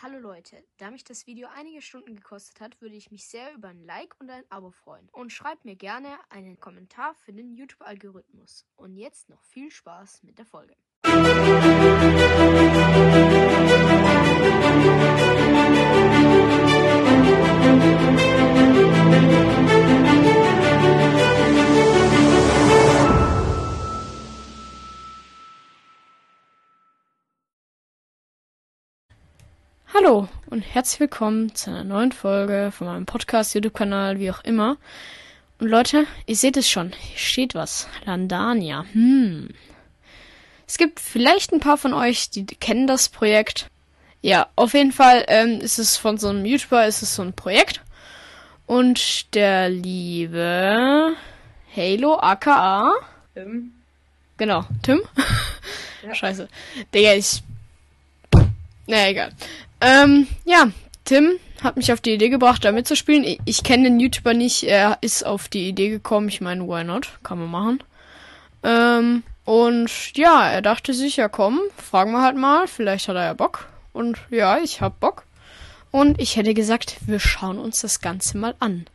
Hallo Leute, da mich das Video einige Stunden gekostet hat, würde ich mich sehr über ein Like und ein Abo freuen. Und schreibt mir gerne einen Kommentar für den YouTube-Algorithmus. Und jetzt noch viel Spaß mit der Folge. Hallo und herzlich willkommen zu einer neuen Folge von meinem Podcast, YouTube-Kanal, wie auch immer. Und Leute, ihr seht es schon, hier steht was. Landania. Hm. Es gibt vielleicht ein paar von euch, die kennen das Projekt. Ja, auf jeden Fall ähm, ist es von so einem YouTuber, ist es so ein Projekt. Und der liebe Halo aka Tim. Genau, Tim? Ja. Scheiße. Digga, ich. Na egal. Ähm, ja, Tim hat mich auf die Idee gebracht, da mitzuspielen. Ich, ich kenne den YouTuber nicht, er ist auf die Idee gekommen. Ich meine, why not? Kann man machen. Ähm, und ja, er dachte sich, ja komm, fragen wir halt mal, vielleicht hat er ja Bock. Und ja, ich hab Bock. Und ich hätte gesagt, wir schauen uns das Ganze mal an.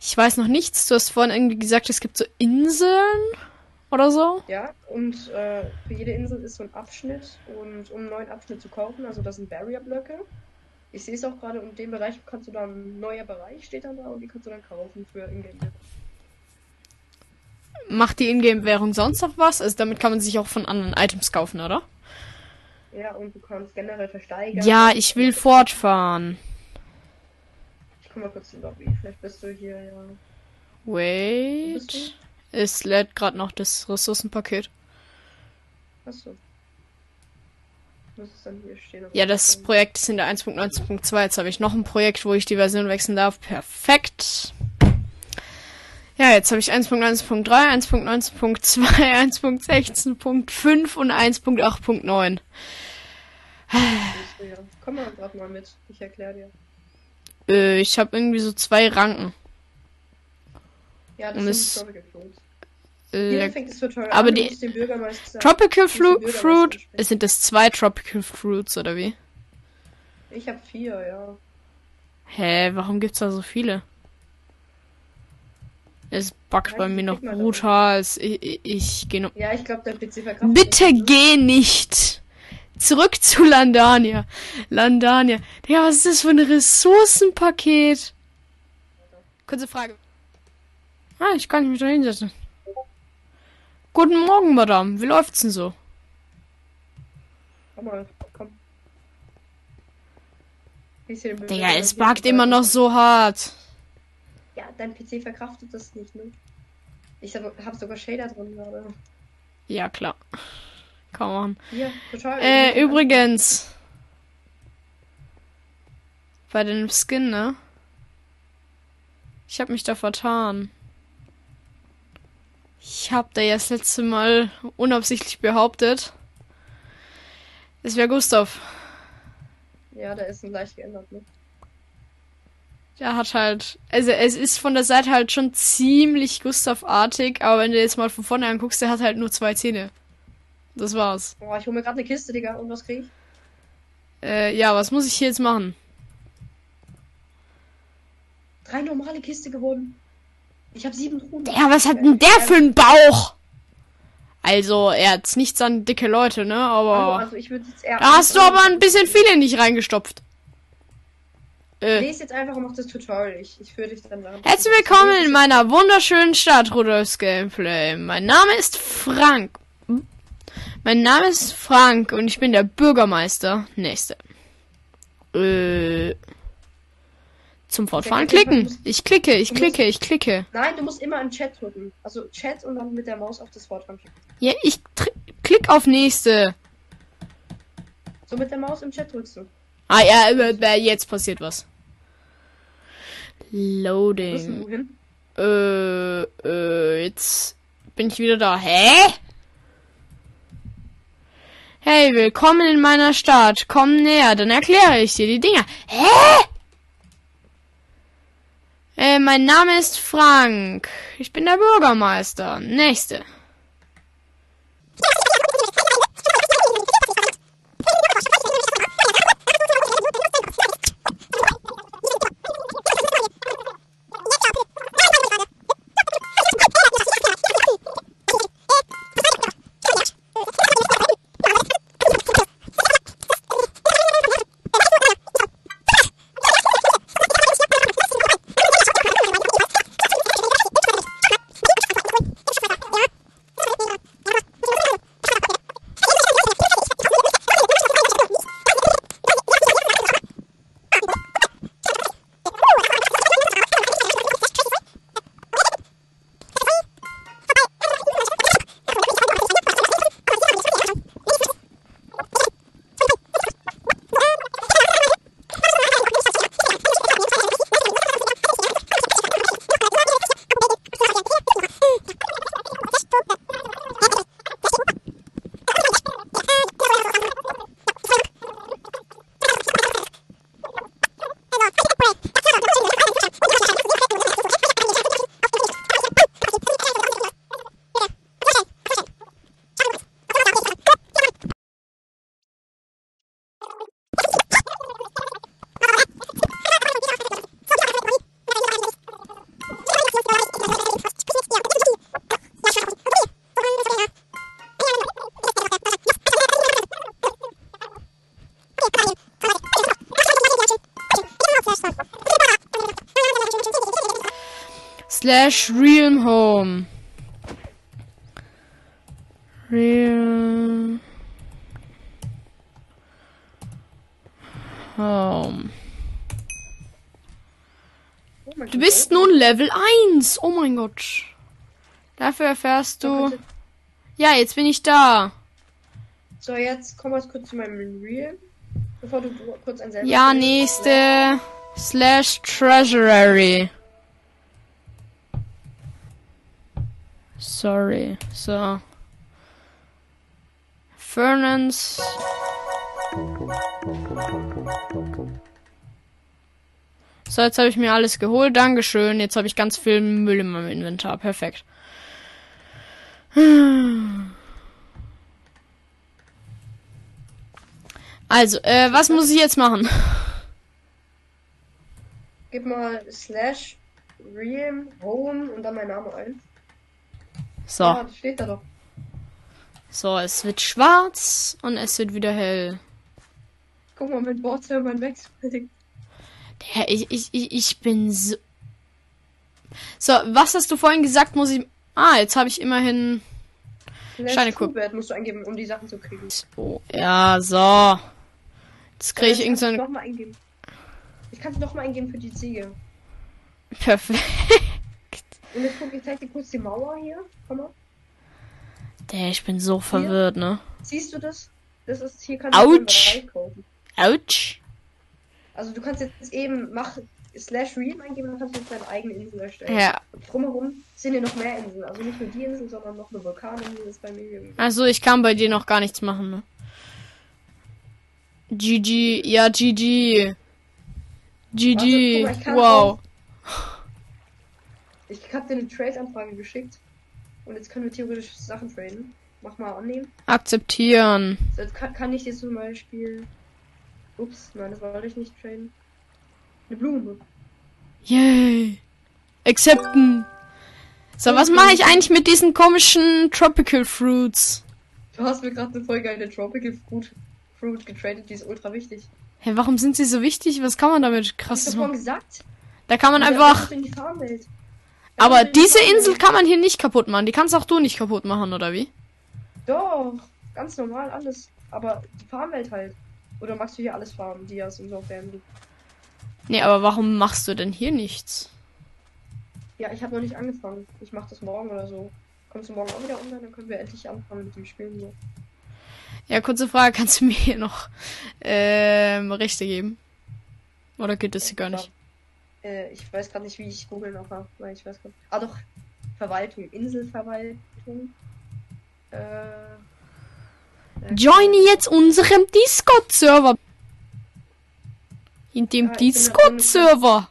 Ich weiß noch nichts. Du hast vorhin irgendwie gesagt, es gibt so Inseln oder so. Ja, und äh, für jede Insel ist so ein Abschnitt. Und um einen neuen Abschnitt zu kaufen, also das sind Barrier-Blöcke. Ich sehe es auch gerade, in dem Bereich kannst du dann, neuer Bereich steht dann da und die kannst du dann kaufen für Ingame. Macht die Ingame-Währung sonst noch was? Also damit kann man sich auch von anderen Items kaufen, oder? Ja, und du kannst generell versteigern. Ja, ich will fortfahren. Ich komm mal kurz in Lobby. Vielleicht bist du hier, ja. Wait. Es lädt gerade noch das Ressourcenpaket. Achso. Muss es dann hier stehen? Ja, das Projekt ist in der 1.19.2. Jetzt habe ich noch ein Projekt, wo ich die Version wechseln darf. Perfekt. Ja, jetzt habe ich 1.19.3, 1.19.2, 1.16.5 und 1.8.9. Ja. Komm mal gerade mal mit. Ich erkläre dir. Äh, ich habe irgendwie so zwei Ranken. Ja, das Und die Tropical Fruits. Äh, Hier fängt das Tutorial aber an. die- Tropical Fru Fruit. sind das zwei Tropical Fruits, oder wie? Ich habe vier, ja. Hä, warum gibt's da so viele? Es Ja, bei mir noch brutal. Ich, ich, ich gehe noch. Ja, ich glaube, dein PC verkraftet Bitte nicht. geh nicht! Zurück zu Landania. Landania. Ja, was ist das für ein Ressourcenpaket? Kurze Frage. Ah, ich kann mich da hinsetzen. Guten Morgen, Madame. Wie läuft's denn so? Komm mal, komm. Digga, es buggt immer noch so hart. Ja, dein PC verkraftet das nicht, ne? Ich habe hab sogar Shader drin gerade. Ja, klar. Man machen. Hier, total. Äh, übrigens. Bei dem Skin, ne? Ich hab mich da vertan. Ich hab da ja das letzte Mal unabsichtlich behauptet. Es wäre Gustav. Ja, der ist ein leicht geändert, ne? Der hat halt. Also es ist von der Seite halt schon ziemlich Gustav-artig, aber wenn du jetzt mal von vorne anguckst, der hat halt nur zwei Zähne. Das war's. Boah, ich hole mir gerade eine Kiste, Digga. Und was krieg ich? Äh, ja, was muss ich hier jetzt machen? Drei normale Kiste gewonnen. Ich habe sieben Truhen. Ja, was hat denn der für einen Bauch? Also, er hat nichts an dicke Leute, ne? Also, Aber. also ich würde jetzt eher. Da hast du aber ein bisschen viele nicht reingestopft. Äh, Lese jetzt einfach und mach das Tutorial. Ich, ich führe dich dann lang. herzlich willkommen in meiner wunderschönen Stadt, Rudolfs Gameplay. Mein Name ist Frank. Mein Name ist Frank und ich bin der Bürgermeister. Nächste. Äh. Zum Fortfahren klicken. Ich klicke, ich klicke, ich klicke. Nein, du musst immer im Chat drücken. Also Chat und dann mit der Maus auf das Wort ranklicken. Ja, ich klick auf nächste. So mit der Maus im Chat drückst du. Ah ja, jetzt passiert was. Loading. Äh, äh, jetzt bin ich wieder da. Hä? Hey, willkommen in meiner Stadt. Komm näher, dann erkläre ich dir die Dinger. Hä? Äh, mein Name ist Frank. Ich bin der Bürgermeister. Nächste. Slash Realm Home. Real Home. Du bist nun Level 1. Oh mein Gott. Dafür erfährst du. Ja, jetzt bin ich da. So, jetzt komm mal kurz zu meinem Real. Bevor du kurz ein Ja, nächste. Slash Treasury. Sorry. So. Fernance. So, jetzt habe ich mir alles geholt. Dankeschön. Jetzt habe ich ganz viel Müll in meinem Inventar. Perfekt. Also, äh, was muss ich jetzt machen? Gib mal slash Realm Home und dann mein Name ein. So. Ja, steht da doch. So, es wird schwarz und es wird wieder hell. Guck mal, mit Bordservern wechseln. Der, ich, ich, ich, ich bin so. So, was hast du vorhin gesagt, muss ich. Ah, jetzt habe ich immerhin. Slash Scheinekuh. Truewert musst du eingeben, um die Sachen zu kriegen. Oh, ja, so. Jetzt kriege ich Äh, irgend so. Ich kann es noch mal eingeben für die Ziege. Perfekt. Und jetzt guck, ich zeig dir kurz die Mauer hier. Komm mal. Der, ich bin so verwirrt, ne? Siehst du das? Das ist hier kannst du einen Autsch. Also du kannst jetzt eben mach slash Realm eingeben, dann kannst du jetzt deine eigene Insel erstellen. Ja. Drumherum sind hier noch mehr Inseln. Also nicht nur die Insel, sondern noch eine Vulkaninsel ist bei mir. Also, ich kann bei dir noch gar nichts machen, ne? GG. Ja, GG. GG. Guck mal, wow. Ich hab dir eine Trade-Anfrage geschickt. Und jetzt können wir theoretisch Sachen traden. Mach mal annehmen. Akzeptieren. So, jetzt kann, kann ich dir zum Beispiel. Ups, nein, das wollte ich nicht traden. Eine Blume. Yay. Accepten. So, was mache ich eigentlich mit diesen komischen Tropical Fruits? Du hast mir gerade eine voll geile Tropical Fruit, Fruit getradet, die ist ultra wichtig. Hä, warum sind sie so wichtig? Was kann man damit Hast du krasses vorhin machen? gesagt? Da kann man Ja, einfach. Aber die diese. Insel kann man hier nicht kaputt machen. Die kannst auch du nicht kaputt machen, oder wie? Doch, ganz normal alles. Aber die Farmwelt halt. Oder magst du hier alles farmen, so auf der Insel? Nee, aber warum machst du denn hier nichts? Ja, ich habe noch nicht angefangen. Ich mach das morgen oder so. Kommst du morgen auch wieder online, dann können wir endlich anfangen mit dem Spielen so. Ja, kurze Frage, kannst du mir hier noch ähm, Rechte geben? Oder geht das hier gar nicht? Äh, ich weiß gerade nicht, wie ich googeln noch habe. Nein, ich weiß gerade. Ah doch, Verwaltung, Inselverwaltung. Äh. äh, Joine jetzt unserem Discord-Server. In dem Ah, bin da Discord-Server.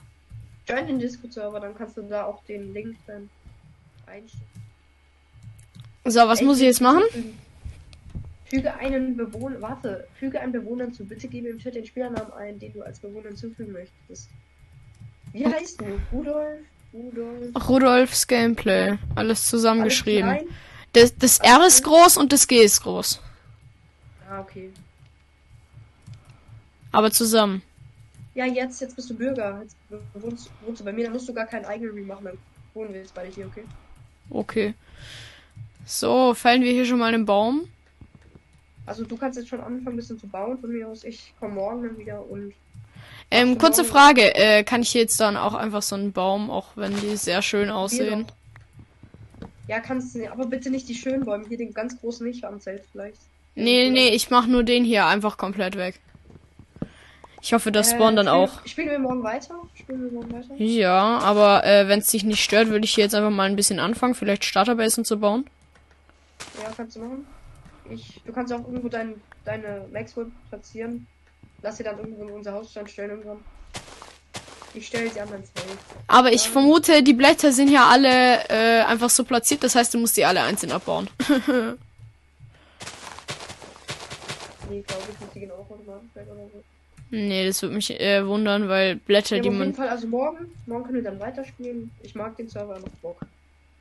Join den Discord-Server, dann kannst du da auch den Link dann einstellen. So, was Ey, muss ich jetzt machen? Füge einen Bewohner, warte, füge einen Bewohner hinzu. Bitte gebe im Chat den Spielernamen ein, den du als Bewohner hinzufügen möchtest. Wie heißt du? Rudolf? Rudolf? Rudolfs Gameplay. Alles Alles zusammengeschrieben. klein? Das, das R ist groß und das G ist groß. Ah, okay. Aber zusammen. Ja, jetzt, jetzt bist du Bürger. Jetzt wohnst, wohnst du bei mir, dann musst du gar keinen eigenen Re machen, dann wohnen wir jetzt beide hier, okay? Okay. So, fällen wir hier schon mal einen Baum. Also du kannst jetzt schon anfangen, ein bisschen zu bauen von mir aus. Ich komme morgen dann wieder und Ähm, kurze morgen- Frage. Äh, kann ich jetzt dann auch einfach so einen Baum, auch wenn die sehr schön aussehen? Ja, kannst du, aber bitte nicht die schönen Bäume, hier den ganz großen nicht am Zelt vielleicht. Nee, nee, ich mach nur den hier einfach komplett weg. Ich hoffe, das spawnt dann spielen, auch. Spielen wir morgen weiter? Spielen wir morgen weiter? Ja, aber äh, wenn es dich nicht stört, würde ich hier jetzt einfach mal ein bisschen anfangen, vielleicht Starterbasen zu bauen. Ja, kannst du machen. Ich, du kannst auch irgendwo dein, deine Maxwell platzieren. Lass sie dann irgendwo in unser Hausstand stellen irgendwann. Ich stelle sie mein Zelt. Aber ich vermute, die Blätter sind ja alle äh, einfach so platziert, das heißt, du musst die alle einzeln abbauen. Nee, glaube ich nicht, die weg oder so. nee, das würde mich äh, wundern, weil Blätter, Ja, die aber auf jeden man. Fall, also morgen, morgen können wir dann weiterspielen. Ich mag den Server noch Bock.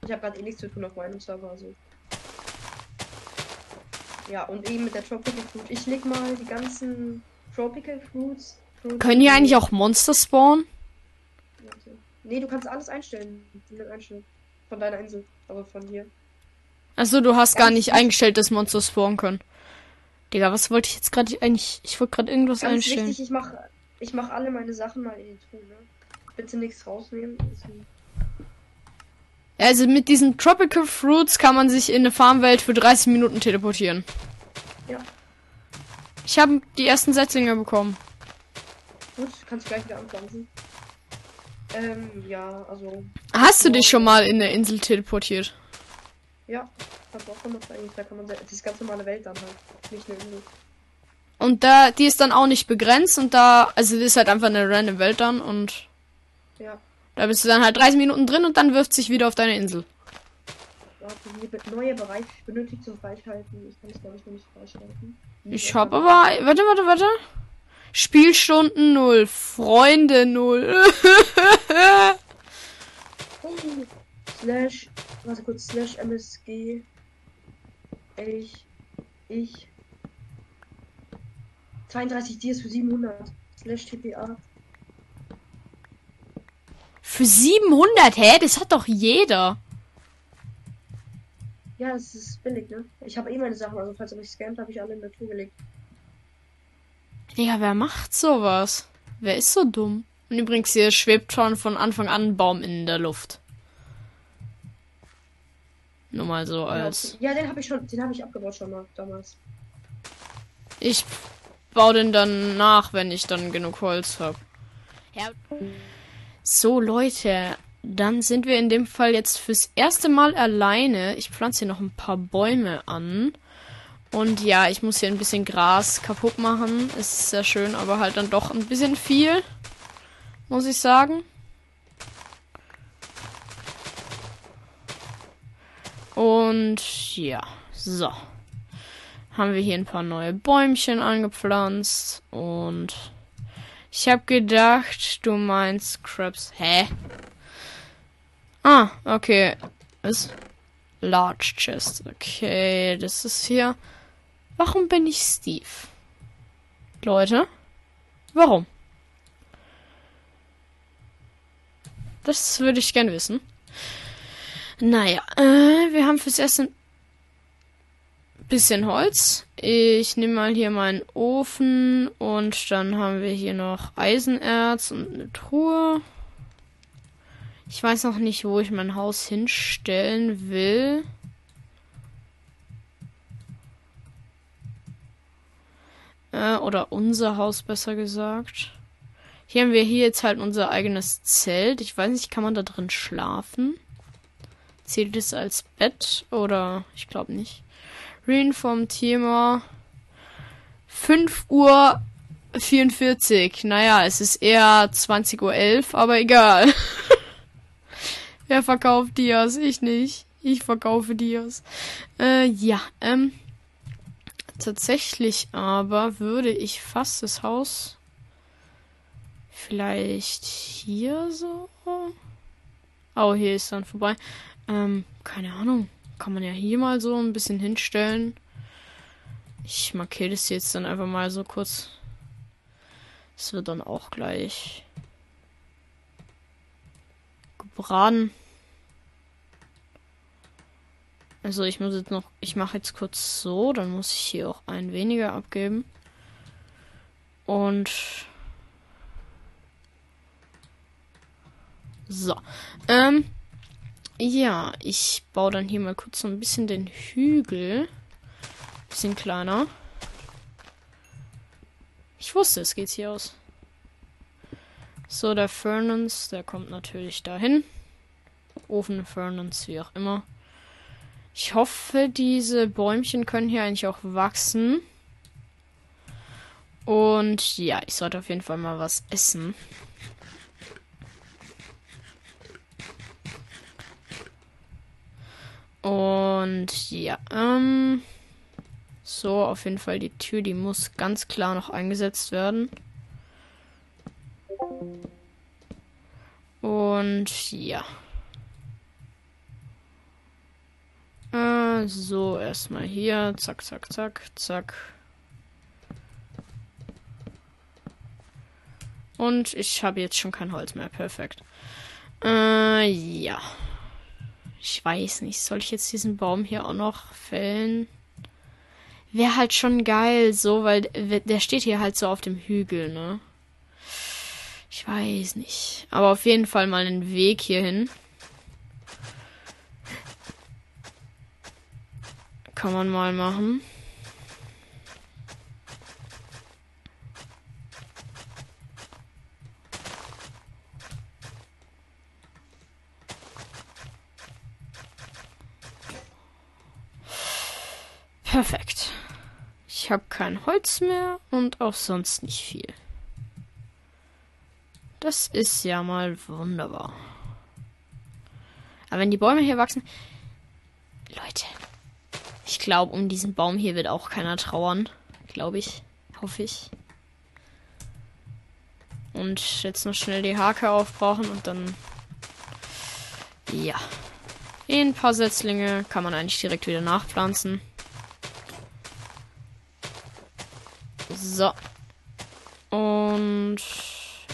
Ich habe gerade eh nichts zu tun auf meinem Server, also. Ja, und eben mit der Tropical Fruit. Ich leg mal die ganzen Tropical Fruits. Fruits Können hier eigentlich auch Monster spawnen? Nee, du kannst alles einstellen. einstellen. Von deiner Insel. Aber von hier. Achso, du hast Ganz gar nicht eingestellt, dass Monster spawnen können. Digga, was wollte ich jetzt gerade eigentlich? Ich wollte gerade irgendwas Ganz einstellen. Wichtig, ich mach, ich mach alle meine Sachen mal in die Truhe. Bitte nichts rausnehmen. Also mit diesen Tropical Fruits kann man sich in eine Farmwelt für 30 Minuten teleportieren. Ja. Ich habe die ersten Setzlinge bekommen. Gut, kannst du gleich wieder anpflanzen. Ähm, ja, also. Hast du dich schon mal in der Insel teleportiert? Ja, hab auch gemacht eigentlich. Da kann man das ganz normale Welt dann halt. Nicht eine Insel. Und da, die ist dann auch nicht begrenzt und da, also das ist halt einfach eine random Welt dann und. Ja. Da bist du dann halt 30 Minuten drin und dann wirft sich wieder auf deine Insel. Neuer Bereich benötigt zum Freischalten. Ich kann es glaube ich noch nicht freischalten. Ich hab aber, warte, warte, warte. Spielstunden 0, Freunde 0. slash, warte kurz, slash MSG. Ich, ich. 32 Dias für 700. Slash TPA. Für 700, hä? Das hat doch jeder. Ja, das ist billig, ne? Ich habe eh meine Sachen, also falls ihr mich scammt, habe ich alle in der Tour gelegt. Digga, wer macht sowas? Wer ist so dumm? Und übrigens, hier schwebt schon von Anfang an ein Baum in der Luft. Nur mal so als. Ja, den habe ich schon, den habe ich abgebaut schon mal damals. Ich baue den dann nach, wenn ich dann genug Holz habe. Ja. So, Leute, dann sind wir in dem Fall jetzt fürs erste Mal alleine. Ich pflanze hier noch ein paar Bäume an. Und ja, ich muss hier ein bisschen Gras kaputt machen. Ist sehr schön, aber halt dann doch ein bisschen viel. Muss ich sagen. Und ja, so. Haben wir hier ein paar neue Bäumchen angepflanzt. Und ich habe gedacht, du meinst Crabs. Hä? Ah, okay. Ist Large Chest. Okay, das ist hier. Warum bin ich Steve? Leute, warum? Das würde ich gern wissen. Naja, äh, wir haben fürs erste ein bisschen Holz. Ich nehme mal hier meinen Ofen und dann haben wir hier noch Eisenerz und eine Truhe. Ich weiß noch nicht, wo ich mein Haus hinstellen will. Äh, oder unser Haus besser gesagt. Hier haben wir hier jetzt halt unser eigenes Zelt. Ich weiß nicht, kann man da drin schlafen? Zählt es als Bett oder ich glaube nicht. Reen vom Thema 5 Uhr 44. Naja, es ist eher 20.11 Uhr, aber egal. Wer verkauft Dias? Ich nicht. Ich verkaufe Dias. Äh, ja, ähm. Tatsächlich aber würde ich fast das Haus vielleicht hier so. Oh, hier ist dann vorbei. Ähm, keine Ahnung. Kann man ja hier mal so ein bisschen hinstellen. Ich markiere das jetzt dann einfach mal so kurz. Es wird dann auch gleich gebraten. Also ich muss jetzt noch, ich mache jetzt kurz so, dann muss ich hier auch ein weniger abgeben. Und so. Ähm, ja, ich baue dann hier mal kurz so ein bisschen den Hügel. Bisschen kleiner. Ich wusste, es geht hier aus. So, der Fernance, der kommt natürlich dahin. Ofen Fernance, wie auch immer. Ich hoffe, diese Bäumchen können hier eigentlich auch wachsen. Und ja, ich sollte auf jeden Fall mal was essen. Und ja, ähm. So, auf jeden Fall die Tür, die muss ganz klar noch eingesetzt werden. Und ja. Äh, so, erstmal hier. Zack, zack, zack, zack. Und ich habe jetzt schon kein Holz mehr. Perfekt. Äh, ja. Ich weiß nicht. Soll ich jetzt diesen Baum hier auch noch fällen? Wäre halt schon geil, so, weil der steht hier halt so auf dem Hügel, ne? Ich weiß nicht. Aber auf jeden Fall mal einen Weg hierhin. Kann man mal machen. Perfekt. Ich habe kein Holz mehr und auch sonst nicht viel. Das ist ja mal wunderbar. Aber wenn die Bäume hier wachsen. Leute. Ich glaube, um diesen Baum hier wird auch keiner trauern. Glaube ich. Hoffe ich. Und jetzt noch schnell die Hake aufbrauchen und dann. Ja. Ein paar Setzlinge kann man eigentlich direkt wieder nachpflanzen. So. Und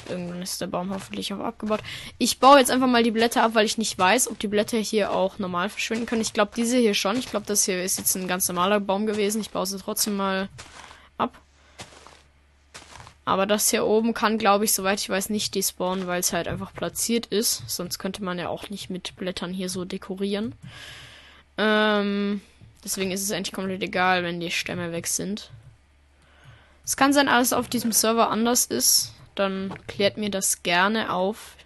irgendwann ist der Baum hoffentlich auch abgebaut. Ich baue jetzt einfach mal die Blätter ab, weil ich nicht weiß, ob die Blätter hier auch normal verschwinden können. Ich glaube, diese hier schon. Ich glaube, das hier ist jetzt ein ganz normaler Baum gewesen. Ich baue sie trotzdem mal ab. Aber das hier oben kann, glaube ich, soweit ich weiß, nicht despawnen, weil es halt einfach platziert ist. Sonst könnte man ja auch nicht mit Blättern hier so dekorieren. Ähm, deswegen ist es eigentlich komplett egal, wenn die Stämme weg sind. Es kann sein, alles auf diesem Server anders ist. Dann klärt mir das gerne auf.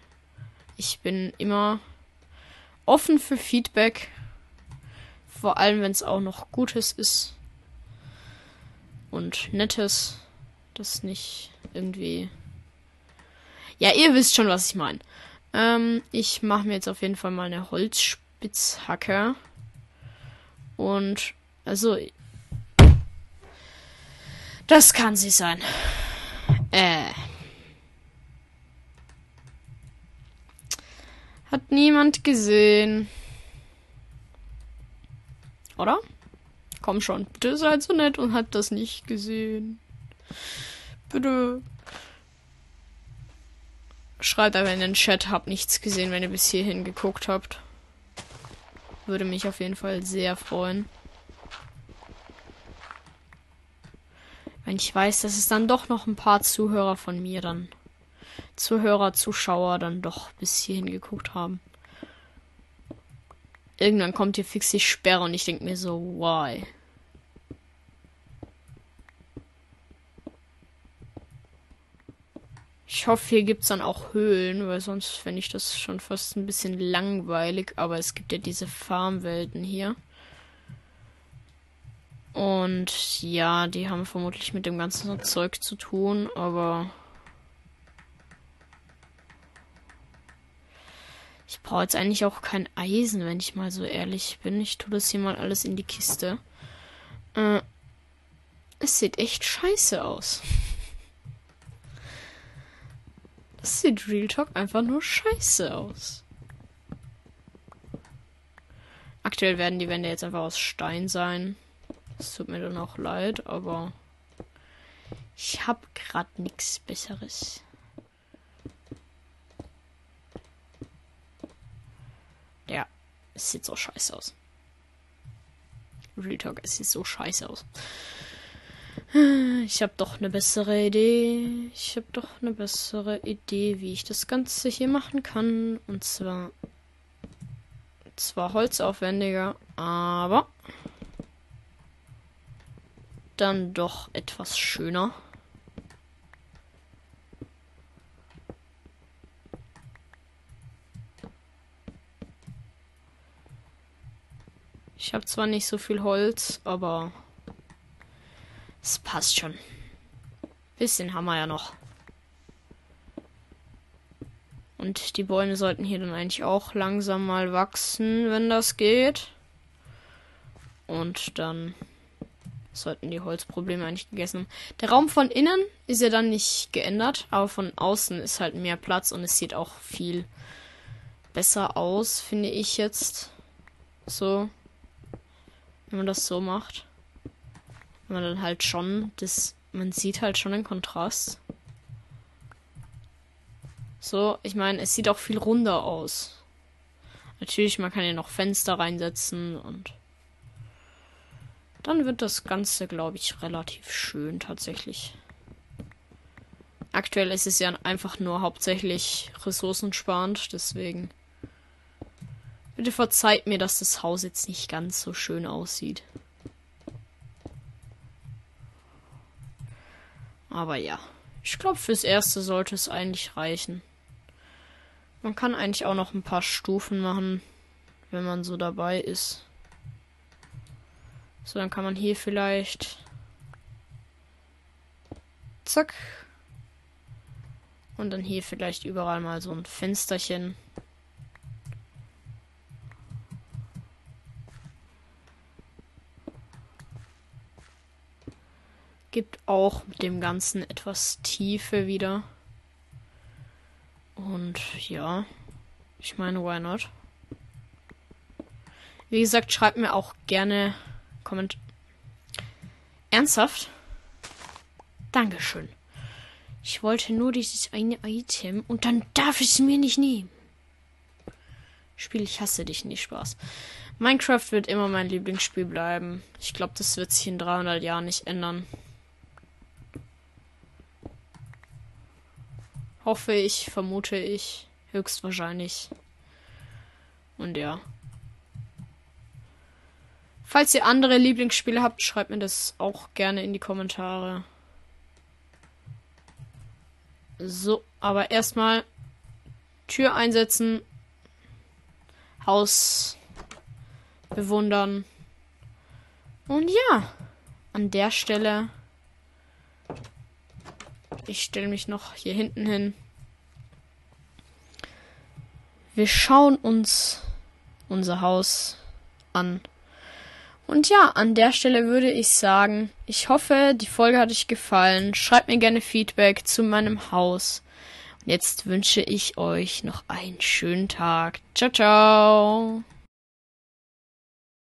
Ich bin immer offen für Feedback. Vor allem, wenn es auch noch Gutes ist. Und Nettes. Das nicht irgendwie. Ja, ihr wisst schon, was ich meine. Ähm, ich mache mir jetzt auf jeden Fall mal eine Holzspitzhacke. Und also das kann sie sein. Äh. Hat niemand gesehen. Oder? Komm schon, bitte seid so nett und habt das nicht gesehen. Bitte. Schreibt aber in den Chat, habt nichts gesehen, wenn ihr bis hierhin geguckt habt. Würde mich auf jeden Fall sehr freuen. Wenn ich weiß, dass es dann doch noch ein paar Zuhörer von mir dann. Zuhörer, Zuschauer dann doch bis hierhin geguckt haben. Irgendwann kommt hier fix die Sperre und ich denke mir so, why? Ich hoffe, hier gibt es dann auch Höhlen, weil sonst fände ich das schon fast ein bisschen langweilig. Aber es gibt ja diese Farmwelten hier. Und ja, die haben vermutlich mit dem ganzen Zeug zu tun, aber ich brauche jetzt eigentlich auch kein Eisen, wenn ich mal so ehrlich bin. Ich tue das hier mal alles in die Kiste. Äh, es sieht echt scheiße aus. Das sieht Real Talk einfach nur scheiße aus. Aktuell werden die Wände jetzt einfach aus Stein sein. Es tut mir dann auch leid, aber ich habe gerade nichts Besseres. Ja, es sieht so scheiße aus. Real Talk, es sieht so scheiße aus. Ich habe doch eine bessere Idee. Ich habe doch eine bessere Idee, wie ich das Ganze hier machen kann. Und zwar zwar holzaufwendiger, aber dann doch etwas schöner. Ich habe zwar nicht so viel Holz, aber es passt schon. Bisschen haben wir ja noch. Und die Bäume sollten hier dann eigentlich auch langsam mal wachsen, wenn das geht. Und dann sollten die Holzprobleme eigentlich gegessen haben. Der Raum von innen ist ja dann nicht geändert, aber von außen ist halt mehr Platz und es sieht auch viel besser aus, finde ich jetzt. So. Wenn man das so macht. Wenn man dann halt schon das. Man sieht halt schon den Kontrast. So, ich meine, es sieht auch viel runder aus. Natürlich, man kann hier noch Fenster reinsetzen und dann wird das Ganze, glaube ich, relativ schön tatsächlich. Aktuell ist es ja einfach nur hauptsächlich ressourcensparend, deswegen. Bitte verzeiht mir, dass das Haus jetzt nicht ganz so schön aussieht. Aber ja, ich glaube, fürs Erste sollte es eigentlich reichen. Man kann eigentlich auch noch ein paar Stufen machen, wenn man so dabei ist. So, dann kann man hier vielleicht. Zack. Und dann hier vielleicht überall mal so ein Fensterchen. Gibt auch dem Ganzen etwas Tiefe wieder. Und ja, ich meine, why not? Wie gesagt, schreibt mir auch gerne Komment. Ernsthaft? Dankeschön. Ich wollte nur dieses eine Item und dann darf ich es mir nicht nehmen. Spiel, ich hasse dich nicht, Spaß. Minecraft wird immer mein Lieblingsspiel bleiben. Ich glaube, das wird sich in 300 Jahren nicht ändern. Hoffe ich, vermute ich. Höchstwahrscheinlich. Und ja. Falls ihr andere Lieblingsspiele habt, schreibt mir das auch gerne in die Kommentare. So, aber erstmal Tür einsetzen, Haus bewundern. Und ja, an der Stelle ich stelle mich noch hier hinten hin. Wir schauen uns unser Haus an. Und ja, an der Stelle würde ich sagen, ich hoffe, die Folge hat euch gefallen. Schreibt mir gerne Feedback zu meinem Haus. Und jetzt wünsche ich euch noch einen schönen Tag. Ciao, ciao.